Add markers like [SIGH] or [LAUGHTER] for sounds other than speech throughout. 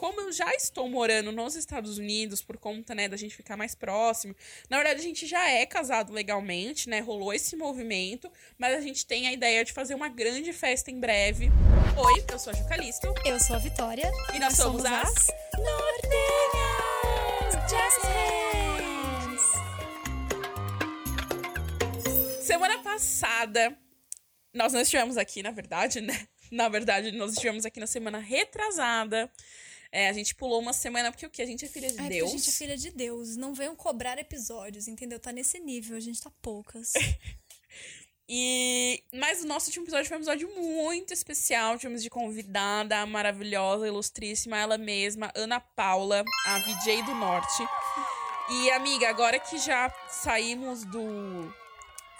como eu já estou morando nos Estados Unidos por conta, né, da gente ficar mais próximo. Na verdade, a gente já é casado legalmente, né? Rolou esse movimento, mas a gente tem a ideia de fazer uma grande festa em breve. Oi, eu sou a Jucalisto. Eu sou a Vitória. E nós, somos, somos as Nortenhas Jazz Hands. Semana passada, nós não estivemos aqui, na verdade, né? Na verdade, nós estivemos aqui na semana retrasada. É, a gente pulou uma semana porque o que? A gente é filha de porque Deus. a gente é filha de Deus. Não venham cobrar episódios, entendeu? Tá nesse nível, a gente tá poucas. [LAUGHS] E mas o nosso último episódio foi um episódio muito especial. Tivemos de convidada a maravilhosa, ilustríssima, ela mesma, Ana Paula, a VJ do Norte. E amiga, agora que já saímos do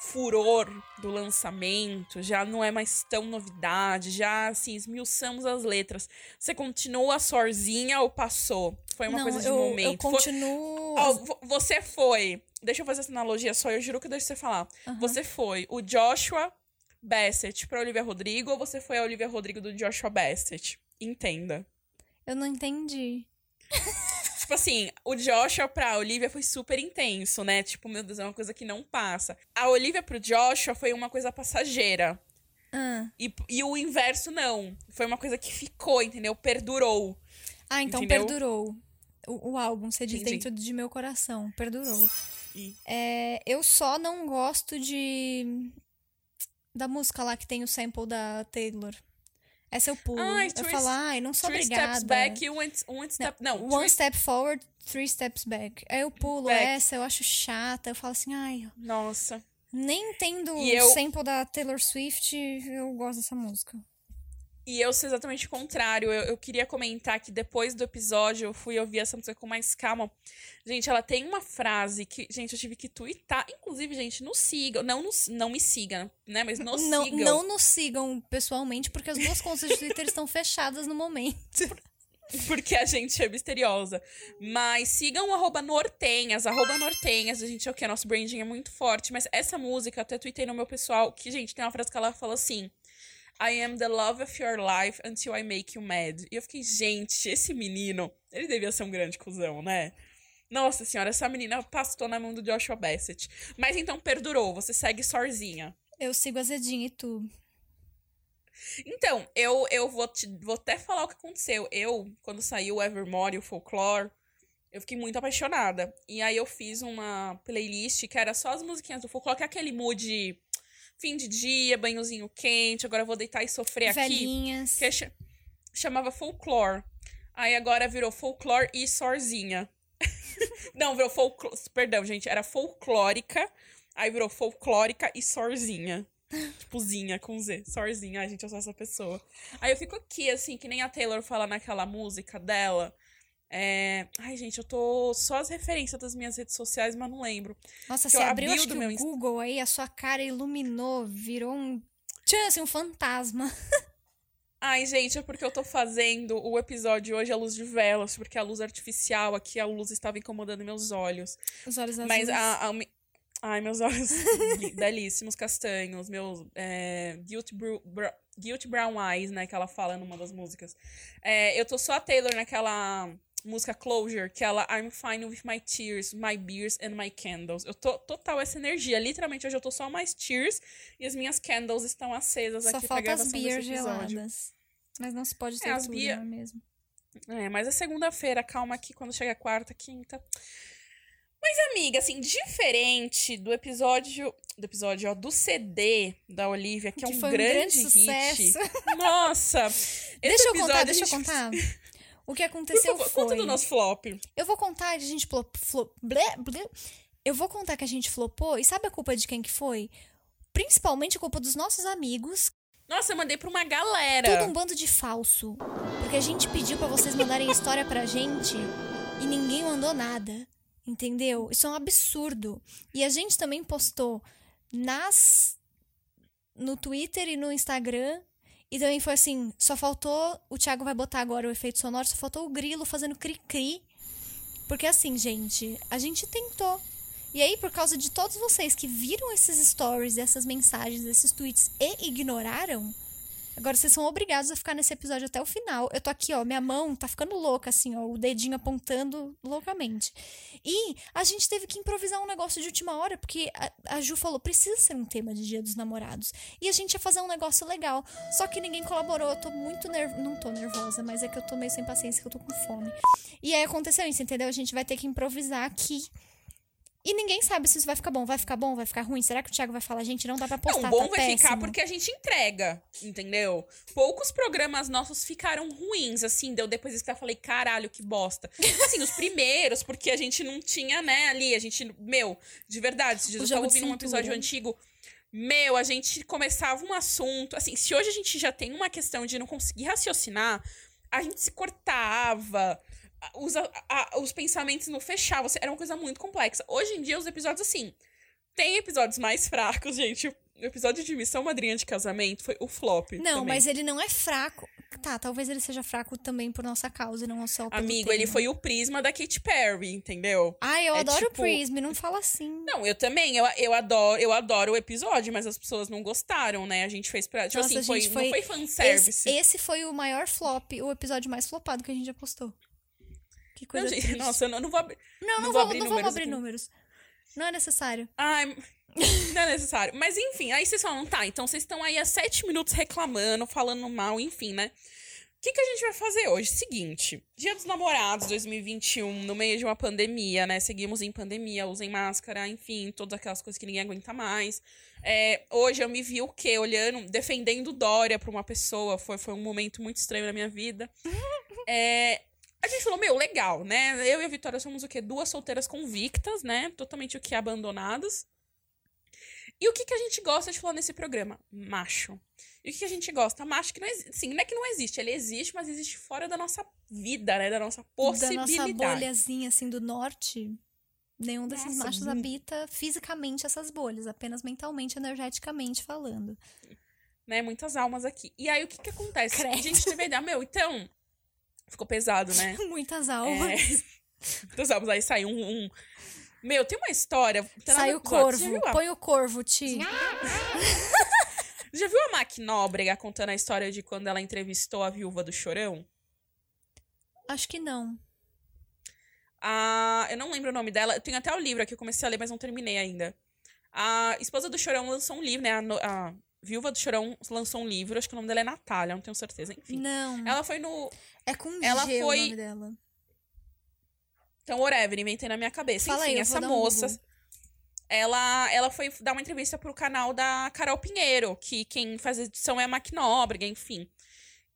furor do lançamento, já não é mais tão novidade, já assim, esmiuçamos as letras. Você continua sorzinha ou passou? Foi uma não, coisa de eu, momento. Eu Foi- continuo. Ó, vo- você foi. Deixa eu fazer essa analogia só, eu juro que eu deixo você falar. Você foi o Joshua Bassett pra Olivia Rodrigo ou você foi a Olivia Rodrigo do Joshua Bassett? Entenda. Eu não entendi. [LAUGHS] Tipo assim, o Joshua pra Olivia foi super intenso, né? Tipo, meu Deus, é uma coisa que não passa. A Olivia pro Joshua foi uma coisa passageira. Ah, E, e o inverso não. Foi uma coisa que ficou, entendeu? Perdurou. ah então Entendeu? perdurou. O, o álbum, você diz Entendi. dentro de meu coração. Perdurou. E- É, eu só não gosto de. Da música lá que tem o sample da Taylor. Essa eu pulo. Ai, eu three- falo, ai, não sou Three obrigada. steps back one, one step. Não, One three- step forward, three steps back. Aí eu pulo Back. essa, eu acho chata. Eu falo assim, ai, Nossa. nem entendo o eu- sample da Taylor Swift, eu gosto dessa música. E eu sou exatamente o contrário. Eu, eu queria comentar que depois do episódio eu fui ouvir essa música com mais calma. Gente, ela tem uma frase que, gente, eu tive que twittar. Inclusive, gente, nos sigam. Não, nos, não me sigam, né? Mas nos Não, sigam. não nos sigam pessoalmente, porque as duas contas de Twitter estão fechadas no momento. [LAUGHS] Porque a gente é misteriosa. Mas sigam o arroba nortenhas, arroba nortenhas. A gente é o que? Nosso branding é muito forte. Mas essa música, eu até tuitei no meu pessoal, que, gente, tem uma frase que ela fala assim... I am the love of your life until I make you mad. E eu fiquei, gente, esse menino, ele devia ser um grande cuzão, né? Nossa senhora, essa menina pastou na mão do Joshua Bassett. Mas então perdurou, você segue sorzinha. Eu sigo a Zedinha e tu. Então, eu, eu vou, te, vou até falar o que aconteceu. Eu, quando saiu o Evermore e o Folklore, eu fiquei muito apaixonada. E aí eu fiz uma playlist que era só as musiquinhas do Folklore, que é aquele mood fim de dia, banhozinho quente, agora eu vou deitar e sofrer aqui. Velhinhas. Que cha- chamava Folklore. Aí agora virou Folklore e Sorzinha. [LAUGHS] Não, virou folclore. Perdão, gente, era folclórica. Aí virou folclórica e sorzinha. Tipo, zinha com Z. Sorzinha. Ai, gente, eu sou essa pessoa. Aí eu fico aqui, assim, que nem a Taylor fala naquela música dela. É... Ai, gente, eu tô só as referências das minhas redes sociais, mas não lembro. Nossa, que você abriu abri acho que meu o Insta- Google aí, a sua cara iluminou, virou um. Tchan, assim, um fantasma. [LAUGHS] Ai, gente, é porque eu tô fazendo o episódio hoje à luz de velas, porque a luz artificial aqui, a luz estava incomodando meus olhos. Os olhos azuis. Mas a, a Ai, meus olhos [LAUGHS] belíssimos, castanhos, meus é, guilty, bra- guilty Brown Eyes, né, que ela fala numa das músicas. É, eu tô só a Taylor naquela música Closure, que ela I'm fine with my tears, my beers and my candles. Eu tô total essa energia. Literalmente, hoje eu tô só mais tears e as minhas candles estão acesas Só aqui pra falta as gravação beer desse episódio. geladas. Mas não se pode ter as tudo, não é mesmo? É, mas é segunda-feira, calma aqui quando chega quarta, quinta. Mas, amiga, assim, diferente do episódio. Do episódio, ó, do CD da Olivia, que, é Que um foi um grande, grande hit. sucesso. Nossa! [LAUGHS] deixa eu contar, deixa eu gente- contar. O que Por aconteceu favor, foi. conta do nosso flop. Eu vou contar, a gente flop, flop, blé, blé. Eu vou contar que a gente flopou, e sabe a culpa de quem que foi? Principalmente a culpa dos nossos amigos, Nossa, eu mandei pra uma galera. tudo um bando de falso. Porque a gente pediu pra vocês mandarem história pra gente e ninguém mandou nada. Entendeu? Isso é um absurdo. E a gente também postou nas no Twitter e no Instagram. E também foi assim, só faltou, o Thiago vai botar agora o efeito sonoro, só faltou o grilo fazendo cri-cri. Porque assim, gente, a gente tentou. E aí, por causa de todos vocês que viram esses stories, essas mensagens, esses tweets e ignoraram, Agora vocês são obrigados a ficar nesse episódio até o final. Eu tô aqui, ó, minha mão tá ficando louca, assim, ó, o dedinho apontando loucamente. E a gente teve que improvisar um negócio de última hora, porque a, a Ju falou, precisa ser um tema de Dia dos Namorados. E a gente ia fazer um negócio legal. Só que ninguém colaborou. Eu tô muito nervosa. Não tô nervosa, mas é que eu tô meio sem paciência, que eu tô com fome. E aí aconteceu isso, entendeu? A gente vai ter que improvisar aqui. E ninguém sabe se isso vai ficar bom. Vai ficar bom? Vai ficar ruim? Será que o Thiago vai falar, gente, não dá pra postar, Não, bom tá vai péssimo. ficar porque a gente entrega, entendeu? Poucos programas nossos ficaram ruins, assim, deu depois disso que eu falei, caralho, que bosta. Assim, os primeiros, porque a gente não tinha, né, ali, a gente, meu, de verdade, se O Jesus tava ouvindo um episódio antigo, meu, a gente começava um assunto, assim, se hoje a gente já tem uma questão de não conseguir raciocinar, a gente se cortava, os, a- a- os pensamentos não fechavam, era uma coisa muito complexa. Hoje em dia, os episódios, assim, tem episódios mais fracos, [LAUGHS] gente. O episódio de Missão Madrinha de Casamento foi o flop. Não, também. mas ele não é fraco. Tá, talvez ele seja fraco também por nossa causa e não só pelo Amigo, tema. ele foi o prisma da Katy Perry, entendeu? Ai, eu é adoro o tipo- Prism, não fala assim. Não, eu também, eu, eu, adoro, eu adoro o episódio, mas as pessoas não gostaram, né? A gente fez pra. Tipo Nossa, assim, foi, gente, não foi- foi fanservice. Esse, esse foi o maior flop, o episódio mais flopado que a gente já postou. Que coisa Não, gente, nossa, eu não, não vou abrir. não, não, não vou, vou abrir não vamos números abrir números. Não é necessário. Ai, [LAUGHS] não é necessário. Mas enfim, aí vocês falam, tá, então vocês estão aí há sete minutos reclamando, falando mal, enfim, né? O que, que a gente vai fazer hoje? Seguinte, Dia dos Namorados 2021, no meio de uma pandemia, né? Seguimos em pandemia, usem máscara, enfim, todas aquelas coisas que ninguém aguenta mais. É, hoje eu me vi o quê? Olhando, defendendo Dória pra uma pessoa. Foi, foi um momento muito estranho na minha vida. [LAUGHS] É, a gente falou, meu, legal, né? Eu e a Vitória somos o quê? Duas solteiras convictas, né? Totalmente o que? Abandonadas. E o que, que a gente gosta de falar nesse programa? Macho. E o que, que a gente gosta? Macho que não existe. Sim, não é que não existe, ele existe, mas existe fora da nossa vida, né? Da nossa Da possibilidade. nossa bolhazinha, assim, do norte, nenhum desses Nossa, machos habita fisicamente essas bolhas, apenas mentalmente, energeticamente falando. né? Muitas almas aqui. E aí, o que que acontece? Credo. A gente teve a ideia, meu, então... Ficou pesado, né? [LAUGHS] Muitas É, almas. [LAUGHS] muitas almas. Aí saiu um... um- Meu, tem uma história... tá Sai o corvo. a Põe o corvo, Ti. [LAUGHS] Já viu a Mac Nóbrega contando a história de quando ela entrevistou a viúva do Chorão? Acho que não. A, eu não lembro o nome dela. Eu tenho até o livro aqui, eu comecei a ler, mas não terminei ainda. A esposa do Chorão lançou um livro, né? A, no- a viúva do Chorão lançou um livro. Acho que o nome dela é Natália, não tenho certeza. Enfim. Não. Ela foi no. É com ela G foi- o nome dela. Então, whatever, inventei na minha cabeça. Fala aí, Enfim, vou essa um moça. Google. ela, ela foi dar uma entrevista pro canal da Carol Pinheiro, que quem faz a edição é a Mac Nóbrega, enfim.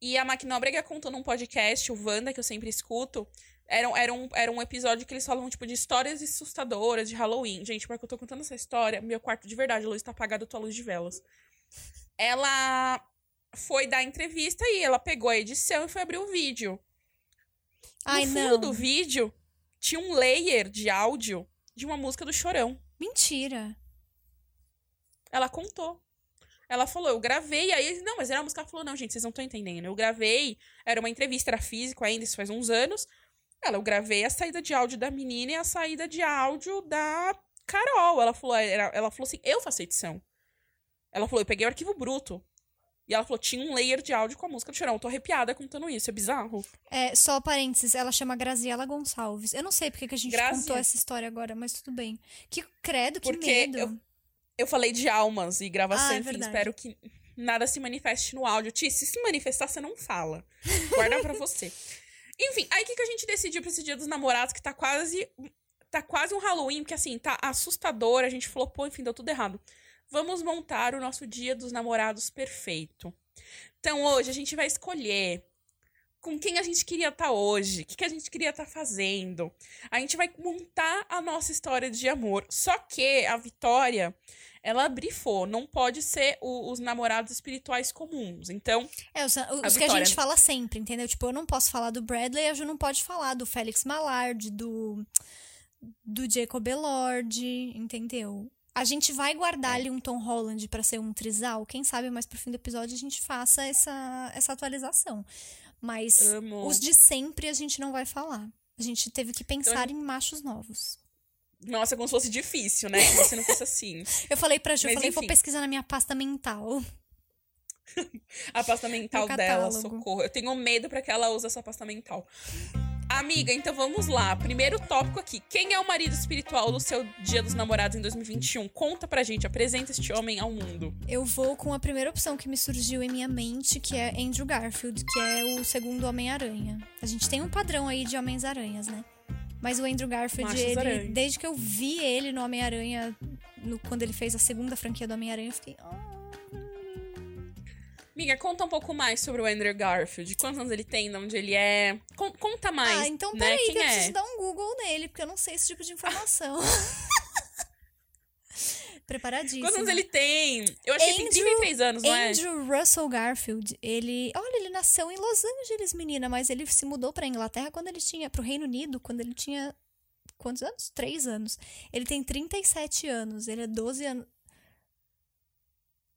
E a Mac Nóbrega contou num podcast, o Wanda, que eu sempre escuto. Era, um- era, um, era um episódio que eles falam, tipo, de histórias assustadoras de Halloween. Gente, porque eu tô contando essa história, meu quarto de verdade, a luz tá apagada, à luz de velas. Ela foi dar entrevista e ela pegou a edição e foi abrir o vídeo. Ai, no fundo não. do vídeo, tinha um layer de áudio de uma música do Chorão. Mentira. Ela contou. Ela falou, eu gravei, aí não, mas era uma música. Ela falou, não, gente, vocês não estão entendendo. Eu gravei, era uma entrevista, era físico ainda, isso faz uns anos. Ela, eu gravei a saída de áudio da menina e a saída de áudio da Carol. Ela falou, ela falou assim, eu faço edição. Ela falou, eu peguei o arquivo bruto. E ela falou, tinha um layer de áudio com a música do Chorão. Eu tô arrepiada contando isso, é bizarro. É, só parênteses, ela chama Graziela Gonçalves. Eu não sei porque que a gente contou essa história agora, mas tudo bem. Que credo, que Porque medo. eu- Eu falei de almas e gravação, Ah, é enfim, verdade. espero que nada se manifeste no áudio. Ti, se se manifestar, você não fala. Guarda pra você. [LAUGHS] Enfim, aí o que, que a gente decidiu pra esse dia dos namorados, que tá quase. Tá quase um Halloween, porque assim, tá assustador. A gente falou, pô, enfim, deu tudo errado. Vamos montar o nosso dia dos namorados perfeito. Então hoje a gente vai escolher com quem a gente queria estar hoje, o que, que a gente queria estar fazendo. A gente vai montar a nossa história de amor. Só que a Vitória, ela brifou, não pode ser o- os namorados espirituais comuns. Então, É, os, os que a Vitória. gente fala sempre, entendeu? Tipo, eu não posso falar do Bradley, a Ju não pode falar do Félix Malard, do, do Jacob Elord, entendeu? A gente vai É. guardar ali um Tom Holland pra ser um trisal. Quem sabe mais pro fim do episódio a gente faça essa, essa atualização. Mas amo. os de sempre a gente não vai falar. A gente teve que pensar em machos novos. Nossa, como se fosse difícil, né? Como se não fosse assim. [LAUGHS] Eu falei pra Ju, eu Mas falei, vou enfim. pesquisar na minha pasta mental. [LAUGHS] a pasta mental dela, socorro. Eu tenho medo pra que ela use essa pasta mental. Amiga, então vamos lá. Primeiro tópico aqui. Quem é o marido espiritual do seu Dia dos Namorados em 2021? Conta pra gente, apresenta este homem ao mundo. Eu vou com a primeira opção que me surgiu em minha mente, que é Andrew Garfield, que é o segundo Homem-Aranha. A gente tem um padrão aí de Homens-Aranhas, né? Mas o Andrew Garfield, ele, desde que eu vi ele no Homem-Aranha, quando ele fez a segunda franquia do Homem-Aranha, eu fiquei. "Ah". Amiga, conta um pouco mais sobre o Andrew Garfield. Quantos anos ele tem, de onde ele é. Con- conta mais. ah, então né? peraí, Quem que eu é? preciso dar um Google nele, porque eu não sei esse tipo de informação. [LAUGHS] Preparadíssimo. Quantos anos ele tem? Eu acho que ele tem Andrew- 33 anos, não é? Andrew Russell Garfield, ele. Olha, ele nasceu em Los Angeles, menina, mas ele se mudou pra Inglaterra quando ele tinha. pro Reino Unido, quando ele tinha. Quantos anos? Três anos. Ele tem 37 anos, ele é 12 anos.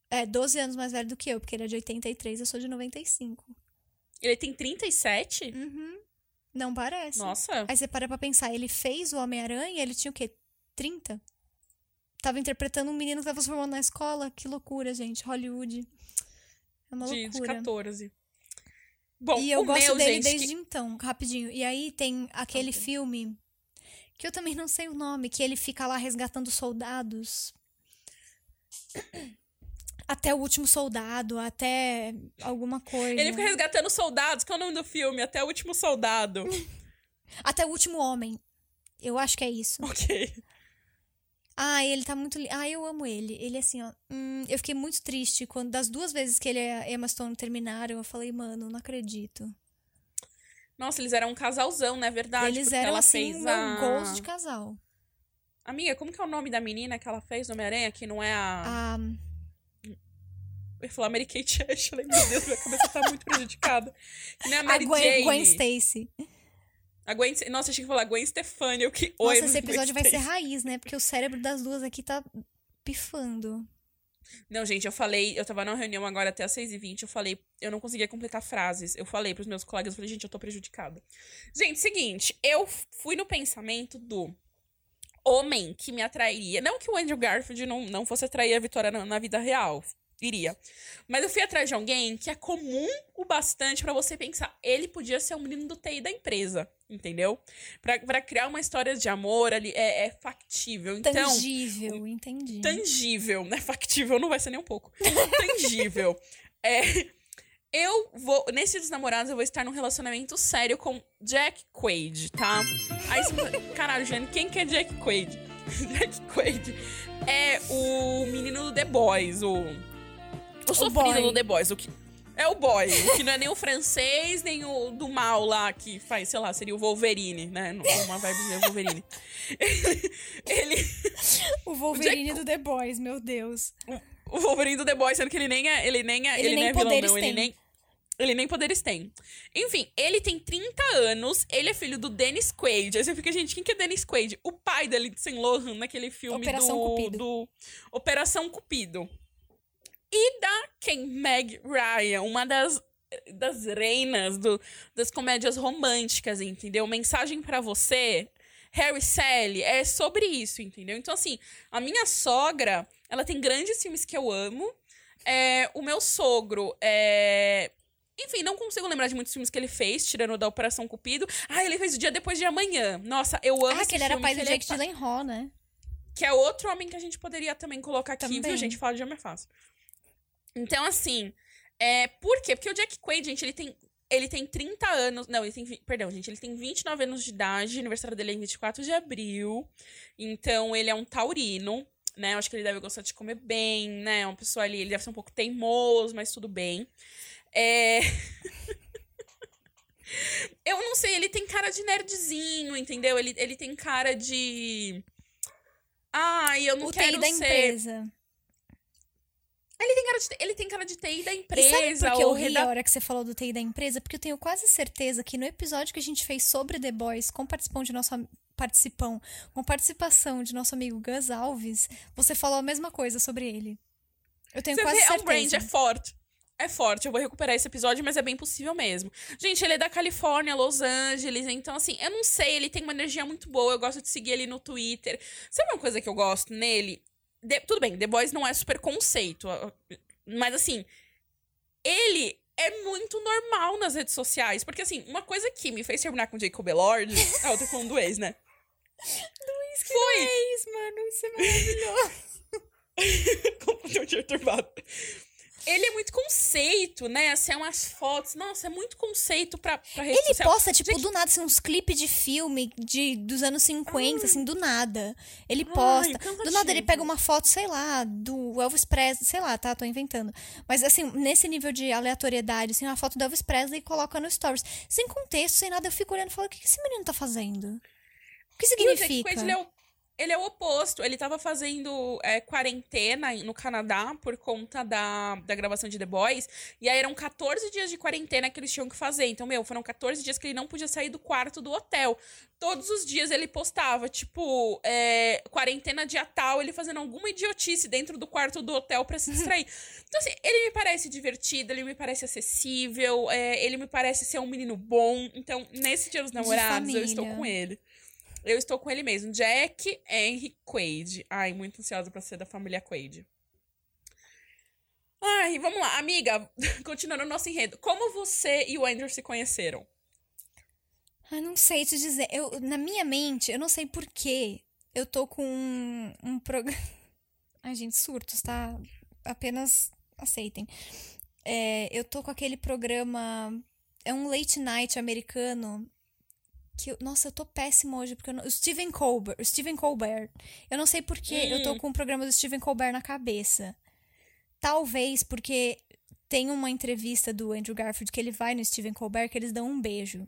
É, 12 anos mais velho do que eu, porque ele é de 83, eu sou de 95. Ele tem 37? Uhum. Não parece. Nossa. Aí você para pra pensar, ele fez o Homem-Aranha, ele tinha o quê? 30? Tava interpretando um menino que tava se formando na escola. Que loucura, gente. Hollywood. É uma De, de loucura. 14. Bom, E eu gosto meu, dele gente, desde que- então, rapidinho. E aí tem aquele Ok. filme que eu também não sei o nome, que ele fica lá resgatando soldados. Até o último soldado, até alguma coisa. Ele fica resgatando soldados. Qual é o nome do filme? Até o último soldado. [LAUGHS] Até o último homem. Eu acho que é isso. ok. Ah, ele tá muito. li- Ah, eu amo ele. Ele, assim, ó. hum, eu fiquei muito triste quando, das duas vezes que ele e a Emma Stone terminaram, eu falei, mano, não acredito. Nossa, eles eram um casalzão, não é verdade? Eles eram, ela assim, fez a... gosto de casal. Amiga, como que é o nome da menina que ela fez no Homem-Aranha? Que não é a... Ah, Eu ia falar Mary Kate Ashley. Meu Deus, minha cabeça tá muito prejudicada. Que nem a [LAUGHS] a Mary Gwen, Jane. Gwen Stacy. A Gwen... Nossa, achei que falar Gwen Stefani. Eu que... Oi, Nossa, esse Gwen episódio vai ser raiz, né? Porque o cérebro das duas aqui tá pifando. Não, gente, eu falei... Eu tava numa reunião agora até às 6h20. Eu falei... Eu não conseguia completar frases. Eu falei pros meus colegas. Eu falei, gente, eu tô prejudicada. Gente, seguinte. Eu fui no pensamento do... Homem que me atrairia. Não que o Andrew Garfield não, não fosse atrair a Vitória na, na vida real. Iria. Mas eu fui atrás de alguém que é comum o bastante pra você pensar. Ele podia ser um menino do TI da empresa. Entendeu? Pra, pra criar uma história de amor ali. É, é factível. Então Tangível, entendi. tangível, né? Factível não vai ser nem um pouco. Tangível. [LAUGHS] É, eu vou, nesse dos namorados, eu vou estar num relacionamento sério com Jack Quaid, tá? Aí você fala, caralho, Jane, quem que é Jack Quaid? [LAUGHS] Jack Quaid é o menino do The Boys, o. O sofrido boy. do The Boys, o que. É o boy, o que não é nem o francês, nem o do mal lá, que faz, sei lá, seria o Wolverine, né? Uma vibe de Wolverine. Ele, [LAUGHS] ele O Wolverine do The Boys, meu Deus. o Wolverine do The Boys, sendo que ele nem é, ele nem é, Ele ele nem nem é vilão, poderes não. Ele nem, ele nem poderes tem. Enfim, ele tem 30 anos, ele é filho do Dennis Quaid. Aí você fica, gente, quem que é Dennis Quaid? O pai da Lindsay Lohan naquele filme Operação do, Cupido. do Operação Cupido. E da quem? Meg Ryan, uma das das reinas do, das comédias românticas, entendeu? Mensagem pra você, Harry Sally, é sobre isso, entendeu? Então, assim, a minha sogra, ela tem grandes filmes que eu amo. É, o meu sogro é. Enfim, não consigo lembrar de muitos filmes que ele fez, tirando da Operação Cupido. Ah, ele fez o Dia Depois de Amanhã. Nossa, eu amo Ah, esse que ele era pai do é Jake Gyllenhaal, né? que é outro homem que a gente poderia também colocar aqui, Também. viu, gente? Fala de homem é fácil. Então, assim, é, por quê? Porque o Jack Quaid, gente, ele tem, ele tem 30 anos. Não, ele tem. Perdão, gente, ele tem 29 anos de idade. O aniversário dele é em 24 de abril. Então, ele é um taurino, né? Eu acho que ele deve gostar de comer bem, né? Uma pessoa ali, ele deve ser um pouco teimoso, mas tudo bem. É. [LAUGHS] Eu não sei, ele tem cara de nerdzinho, entendeu? Ele, ele tem cara de. Ai, eu não o quero TI da ser. empresa. Ele tem cara de, ele tem cara de TI da E empresa. sabe por que eu ri reda- a hora que você falou do TI da empresa? Porque eu tenho quase certeza que no episódio que a gente fez sobre The Boys, com participão de nosso participão, com participação de nosso amigo Gus Alves, você falou a mesma coisa sobre ele. Eu tenho Você quase vê, é um certeza. brand, é forte. É forte, eu vou recuperar esse episódio, mas é bem possível mesmo. Gente, ele é da Califórnia, Los Angeles, então assim, eu não sei, ele tem uma energia muito boa, eu gosto de seguir ele no Twitter. Sabe uma coisa que eu gosto nele? The- tudo bem, The Boys não é super conceito, mas assim, ele é muito normal nas redes sociais. Porque, assim, uma coisa que me fez terminar com Jacob Elord. [LAUGHS] eu tô falando do ex, né? Luiz, que Foi. ex, mano. Isso é maravilhoso. [LAUGHS] Completamente perturbado ele é muito conceito, né? Assim, é umas fotos. Nossa, é muito conceito pra, pra rede Ele social. posta, tipo, Gente... do nada, assim, uns clipes de filme de, dos anos 50, Ai. assim, do nada. Ele posta. Ai, do nada ele pega uma foto, sei lá, do Elvis Presley, sei lá, tá? Tô inventando. Mas, assim, nesse nível de aleatoriedade, assim, uma foto do Elvis Presley e coloca no Stories. Sem contexto, sem nada, eu fico olhando e falo, o que esse menino tá fazendo? O que significa? Ele é o ele é o oposto. Ele tava fazendo é, quarentena no Canadá por conta da, da gravação de The Boys. E aí eram 14 dias de quarentena que eles tinham que fazer. Então, meu, foram 14 dias que ele não podia sair do quarto do hotel. Todos os dias ele postava, tipo, é, quarentena dia tal, ele fazendo alguma idiotice dentro do quarto do hotel para se distrair. [LAUGHS] então, assim, ele me parece divertido, ele me parece acessível, é, ele me parece ser um menino bom. Então, nesse dia dos namorados, eu estou com ele. Eu estou com ele mesmo. Jack Henry Quaid. Ai, muito ansiosa para ser da família Quaid. Ai, vamos lá. Amiga, [LAUGHS] continuando o nosso enredo. Como você e o Andrew se conheceram? Eu não sei te dizer. Eu, na minha mente, eu não sei porquê. Eu tô com um, um programa. [LAUGHS] Ai, gente, surtos, tá? Apenas aceitem. É, eu tô com aquele programa. É um late night americano que eu, nossa, eu tô péssimo hoje, porque não, o Steven Colbert, Steven Colbert. Eu não sei porque hum. eu tô hum. com o programa do Steven Colbert na cabeça. Talvez porque tem uma entrevista do Andrew Garfield que ele vai no Steven Colbert que eles dão um beijo.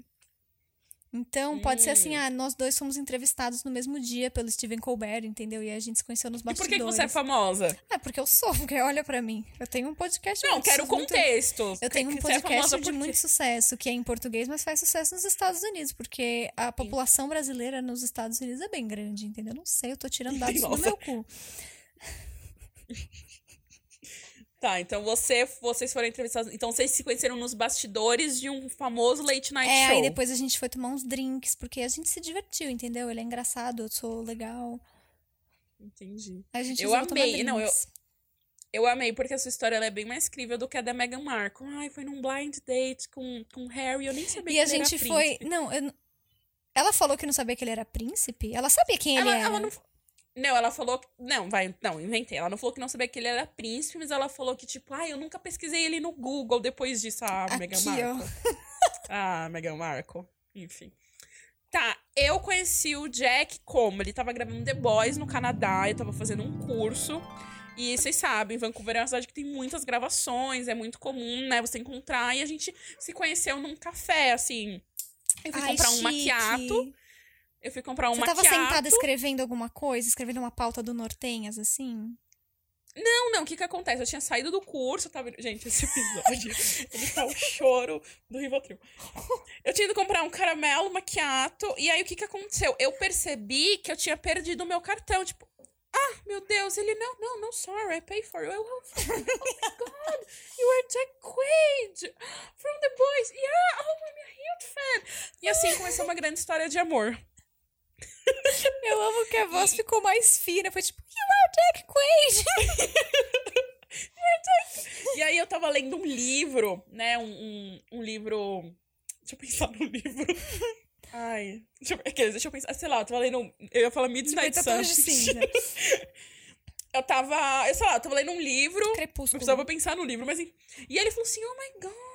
Então, hum. pode ser assim, ah, nós dois fomos entrevistados no mesmo dia pelo Steven Colbert, entendeu? E a gente se conheceu nos bastidores. E por que, você é famosa? É, porque eu sou, [LAUGHS] porque olha para mim. Eu tenho um podcast Não, quero contexto. Muito... Eu tenho um é podcast é de muito sucesso, que é em português, mas faz sucesso nos Estados Unidos, porque a população brasileira nos Estados Unidos é bem grande, entendeu? Não sei, eu tô tirando dados [LAUGHS] do meu cu. [LAUGHS] Tá, então você, vocês foram entrevistados. Então vocês se conheceram nos bastidores de um famoso late night é, show. É, aí depois a gente foi tomar uns drinks, porque a gente se divertiu, entendeu? Ele é engraçado, eu sou legal. Entendi. A gente eu amei. Não, eu, eu amei, porque a sua história é bem mais incrível do que a da Meghan Markle. Ai, foi num blind date com, com Harry, eu nem sabia e que ele era E a gente foi. Não, eu... ela falou que não sabia que ele era príncipe? Ela sabia quem ela, ele era. Ela não, não, ela falou. Não, vai. Não, inventei. Ela não falou que não sabia que ele era príncipe, mas ela falou que, tipo, ah, eu nunca pesquisei ele no Google depois disso. Ah, Aqui, Meghan Markle. [LAUGHS] ah, Meghan Markle. Enfim. Tá, eu conheci o Jack como? Ele tava gravando The Boys no Canadá, eu tava fazendo um curso. E vocês sabem, Vancouver é uma cidade que tem muitas gravações, é muito comum, né, você encontrar. E a gente se conheceu num café, assim. Eu fui Ai, comprar chique. um maquiato. Eu fui comprar um Você tava sentada escrevendo alguma coisa? Escrevendo uma pauta do Nortenhas, assim? Não, não, o que que acontece? Eu tinha saído do curso, tava... Gente, esse episódio, [LAUGHS] ele tá o choro do Rivotril. Eu tinha ido comprar um caramelo maquiato, e aí o que que aconteceu? Eu percebi que eu tinha perdido o meu cartão, tipo, ah, meu Deus, ele, não, não, não, sorry, I pay for it. Eu, oh my God, you are Jack Quaid from The Boys. Yeah, oh, I'm a huge fan. E assim começou uma grande história de amor. Eu amo que a voz ficou mais fina. Foi tipo, you are Jack Quaid. [LAUGHS] e aí eu tava lendo um livro, né? Um, um, um livro. Deixa eu pensar no livro. Ai. Deixa eu, deixa eu pensar. Sei lá, eu tava lendo. Eu ia falar Midnight Sun. [LAUGHS] eu tava. Eu sei lá, eu tava lendo um livro. Crepúsculo. Eu precisava pensar no livro, mas. E aí ele falou assim: oh my god.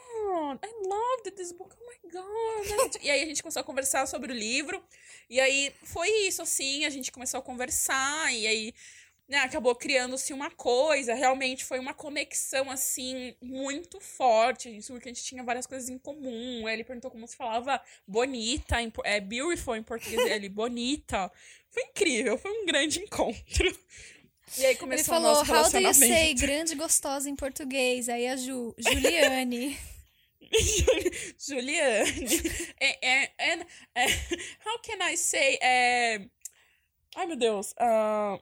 I loved this book. Oh my god. e aí a gente começou a conversar sobre o livro. E aí foi isso, assim, a gente começou a conversar. E aí né, acabou criando-se uma coisa. Realmente foi uma conexão, assim, muito forte. Isso porque a gente tinha várias coisas em comum. Ele perguntou como se falava bonita, é beautiful em português. Ele, bonita. Foi incrível, foi um grande encontro. E aí começou Ele falou, o nosso how do you say grande gostosa em português? Aí a Ju, Juliane. [LAUGHS] Juliane. É, é, é, how can I say? É, ai, meu Deus. Uh,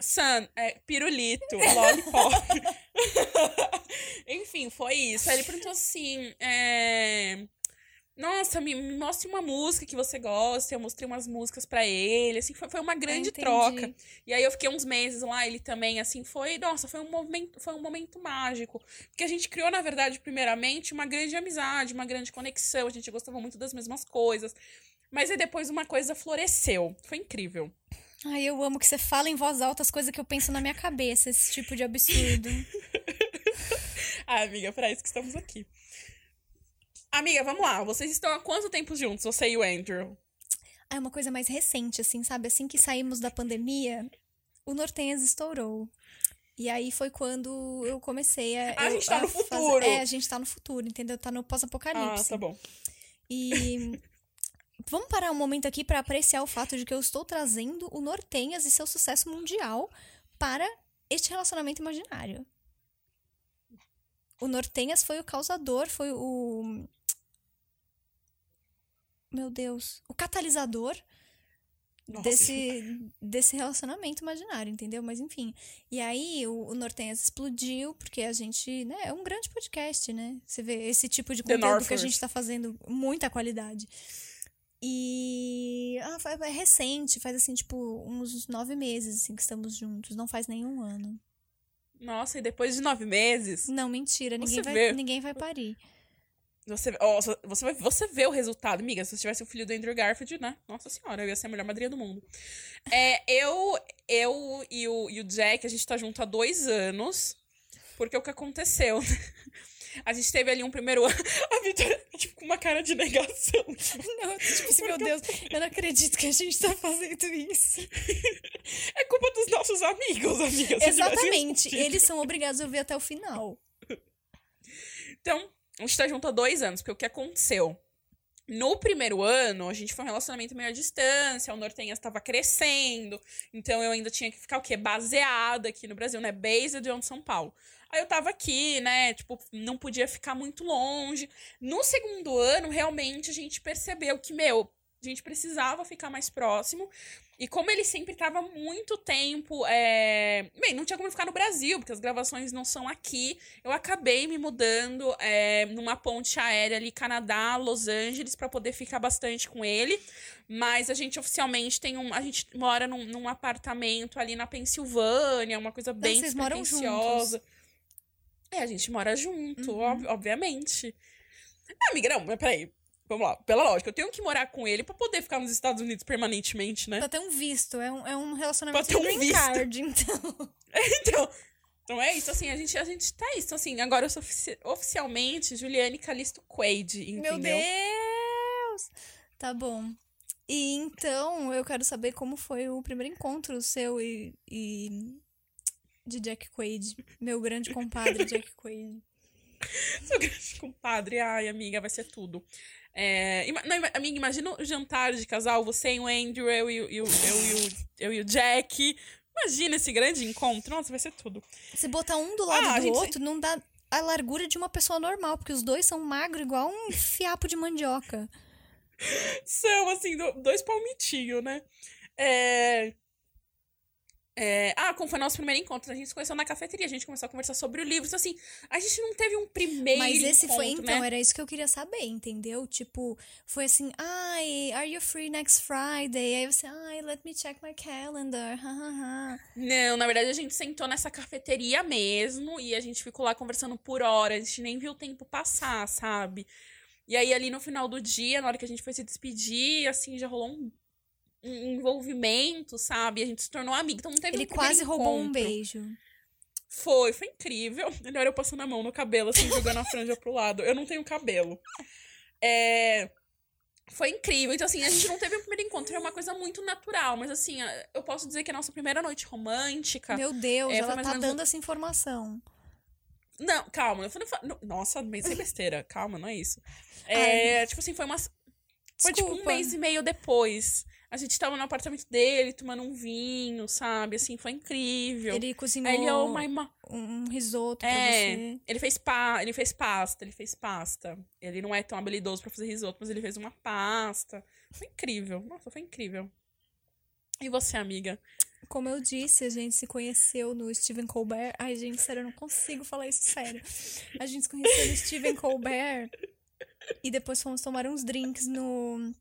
Sun, é, pirulito, lollipop. [LAUGHS] Enfim, foi isso. Aí ele perguntou assim: é, nossa, me, me mostre uma música que você gosta. Eu mostrei umas músicas pra ele. Assim, foi, foi uma grande entendi. troca. E aí eu fiquei uns meses lá, ele também, assim, foi. Nossa, foi um momento, foi um momento mágico. Porque a gente criou, na verdade, primeiramente, uma grande amizade, uma grande conexão. A gente gostava muito das mesmas coisas. Mas aí depois uma coisa floresceu. Foi incrível. Ai, eu amo que você fala em voz alta as coisas que eu penso na minha cabeça, esse tipo de absurdo. [LAUGHS] ah, amiga, para isso que estamos aqui. Amiga, vamos lá. Vocês estão há quanto tempo juntos, você e o Andrew? Ah, é uma coisa mais recente, assim, sabe? Assim que saímos da pandemia, o Nortenhas estourou. E aí foi quando eu comecei a. Ah, a eu- gente tá no fazer- futuro. É, a gente tá no futuro, entendeu? Tá no Ah, pós-apocalipse. tá bom. E [LAUGHS] vamos parar um momento aqui pra apreciar o fato de que eu estou trazendo o Nortenhas e seu sucesso mundial para este relacionamento imaginário. O Nortenhas foi o causador, foi o. Meu Deus. O catalisador Nossa. desse, desse relacionamento imaginário, entendeu? Mas enfim. E aí o, o Nortenhas explodiu, porque a gente, né, é um grande podcast, né? Você vê esse tipo de conteúdo que a gente tá fazendo, muita qualidade. E ah, é recente, faz assim, tipo, uns nove meses assim, que estamos juntos, não faz nenhum ano. Nossa, e depois de nove meses, Não, mentira, ninguém vai, vê. ninguém vai parir. Você, ó, você, vai, você vê o resultado. Amiga, se você tivesse o filho do Andrew Garfield, né? Nossa senhora, eu ia ser a melhor madrinha do mundo. É, eu eu e o, e o Jack, a gente tá junto há dois anos. Porque o que aconteceu? [LAUGHS] A gente teve ali um primeiro ano. [LAUGHS] A Vitória tipo, com uma cara de negação. [LAUGHS] Não, tipo assim, meu Deus, eu não acredito que a gente tá fazendo isso. É culpa dos nossos amigos, amiga. Exatamente, eles são obrigados a ouvir até o final. Então, a gente tá junto há dois anos, porque o que aconteceu? No primeiro ano, a gente foi um relacionamento meio à distância, o Nortenhas estava crescendo, então eu ainda tinha que ficar o quê? Baseada aqui no Brasil, né? Based on São Paulo. Aí eu tava aqui, né? Tipo, não podia ficar muito longe. No segundo ano, realmente, a gente percebeu que, meu, a gente precisava ficar mais próximo. E como ele sempre tava muito tempo. É... Bem, não tinha como ficar no Brasil, porque as gravações não são aqui. Eu acabei me mudando é, numa ponte aérea ali, Canadá, Los Angeles, pra poder ficar bastante com ele. Mas a gente oficialmente tem um. A gente mora num, num apartamento ali na Pensilvânia, uma coisa bem vocês moram despretensiosa. É, a gente mora junto, Uhum. ob- obviamente. Ah, amiga, não, mas peraí. Vamos lá, pela lógica, eu tenho que morar com ele pra poder ficar nos Estados Unidos permanentemente, né? Pra ter um visto, é um, é um relacionamento Pra ter um green visto. card, então. [LAUGHS] Então, então é isso, assim, a gente, a gente tá isso, assim, agora eu sou ofici- oficialmente Juliane Calisto Quaid, entendeu? Meu Deus! Tá bom. E então, eu quero saber como foi o primeiro encontro seu e, e de Jack Quaid, meu grande compadre [LAUGHS] Jack Quaid. [LAUGHS] Seu grande compadre, ai, amiga, vai ser tudo. É, ima- não, amiga, imagina o jantar de casal, você e o Andrew, eu e, o- eu, eu, e o, eu e o Jack. Imagina esse grande encontro, nossa, vai ser tudo. Se botar um do lado Ah, do outro, não dá a largura de uma pessoa normal, porque os dois são magros igual um fiapo de mandioca. [LAUGHS] São, assim, do- dois palmitinhos, né? É... é, Ah, como foi nosso primeiro encontro? A gente se conheceu na cafeteria, a gente começou a conversar sobre o livro. Então, assim, a gente não teve um primeiro Mas esse foi, encontro, então, né? era isso que eu queria saber, entendeu? Tipo, foi assim, ai, are you free next Friday? Aí você, ai, let me check my calendar. Não, na verdade a gente sentou nessa cafeteria mesmo e a gente ficou lá conversando por horas. A gente nem viu o tempo passar, sabe? E aí, ali no final do dia, na hora que a gente foi se despedir, assim, já rolou um, um envolvimento, sabe? A gente se tornou amigo. Então não teve Ele um quase roubou um encontro. beijo. Foi, foi incrível. [LAUGHS] Olha eu passando a mão no cabelo, assim, jogando a franja pro lado. Eu não tenho cabelo. É. Foi incrível. Então, assim, a gente não teve um primeiro encontro, é uma coisa muito natural. Mas, assim, eu posso dizer que a nossa primeira noite romântica. Meu Deus, É, ela tá menos dando essa informação. Não, calma, eu falei. não- Nossa, bem sem besteira. Calma, não é isso. É, tipo assim, foi umas. Foi tipo um Desculpa. mês e meio depois. A gente tava no apartamento dele, tomando um vinho, sabe? Assim, foi incrível. Ele cozinhou ele, oh my ma- um risoto É, ele fez pa... ele fez pasta, ele fez pasta. Ele não é tão habilidoso pra fazer risoto, mas ele fez uma pasta. Foi incrível. Nossa, foi incrível. E você, amiga? Como eu disse, a gente se conheceu no Stephen Colbert. Ai, gente, sério, eu não consigo falar isso sério. A gente se conheceu no Stephen Colbert e depois fomos tomar uns drinks no,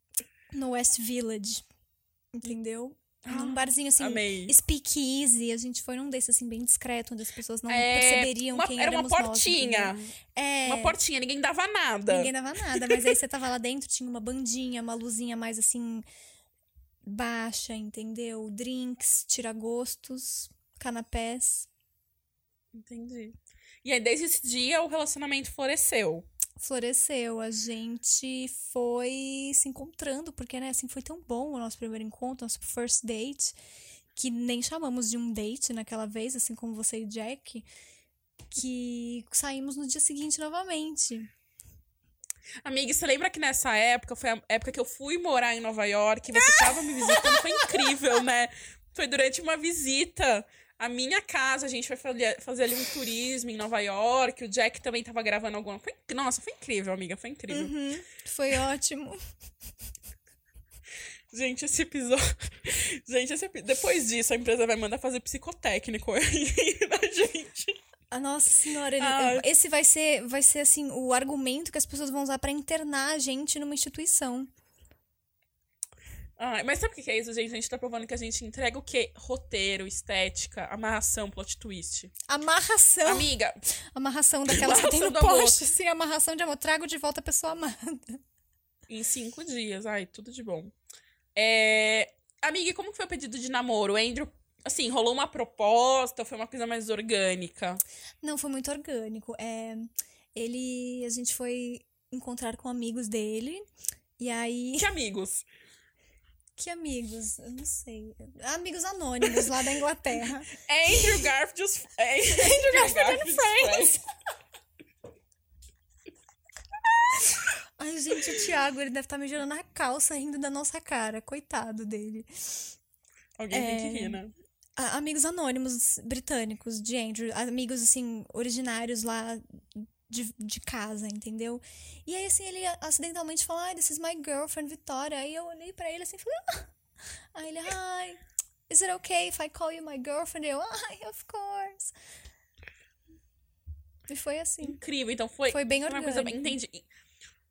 no West Village. Entendeu? Num barzinho assim, Amei. speakeasy. A gente foi num desse assim, bem discreto, onde as pessoas não É, perceberiam uma- quem era uma éramos nós, portinha. entendeu? É, Uma portinha, ninguém dava nada. ninguém dava [LAUGHS] nada. Mas aí você tava lá dentro, tinha uma bandinha, uma luzinha mais assim, baixa, entendeu? Drinks, tiragostos, canapés. Entendi. E aí, desde esse dia, o relacionamento floresceu. Floresceu. A gente foi se encontrando, porque, né, assim, foi tão bom o nosso primeiro encontro, nosso first date, que nem chamamos de um date naquela vez, assim como você e Jack, que saímos no dia seguinte novamente. Amiga, você lembra que nessa época, foi a época que eu fui morar em Nova York, você tava me visitando, foi incrível, né? Foi durante uma visita à minha casa, a gente foi fazer, ali um turismo em Nova York, o Jack também tava gravando alguma coisa. Nossa, foi incrível, amiga, foi incrível. Foi ótimo. [LAUGHS] Gente, esse episódio. [LAUGHS] Gente, esse depois disso, a empresa vai mandar fazer psicotécnico [LAUGHS] aí na gente. A nossa senhora, Ai. esse vai ser, vai ser assim o argumento que as pessoas vão usar pra internar a gente numa instituição. Mas sabe o que é isso, gente? A gente tá provando que a gente entrega o quê? Roteiro, estética, amarração, plot twist. Amarração. Amiga, Amarração daquelas que tem no Amarração do amor. assim, amarração de amor. Trago de volta a pessoa amada. em cinco dias. Ai, tudo de bom. É... Amiga, e como que foi o pedido de namoro? O Andrew, assim, rolou uma proposta ou foi uma coisa mais orgânica? Não, foi muito orgânico. É, ele, a gente foi encontrar com amigos dele. E aí, Que amigos? Que amigos? Eu não sei. Amigos anônimos lá da Inglaterra. [LAUGHS] É Andrew Garfield's... É Andrew Garfield's Friends. [LAUGHS] Ai, gente, o Thiago, ele deve estar me gerando a calça rindo da nossa cara. Coitado dele. Alguém tem É. que rir, né? A- amigos anônimos britânicos de Andrew. Amigos, assim, originários lá de, de casa, entendeu? E aí, assim, ele acidentalmente falou, ai, this is my girlfriend, Vitória. Aí eu olhei pra ele assim e falei, ah. Aí ele, hi, is it okay if I call you my girlfriend? Eu, ai, of course. E foi assim. Incrível, então foi... Foi bem uma coisa bem... orgânico. Entendi.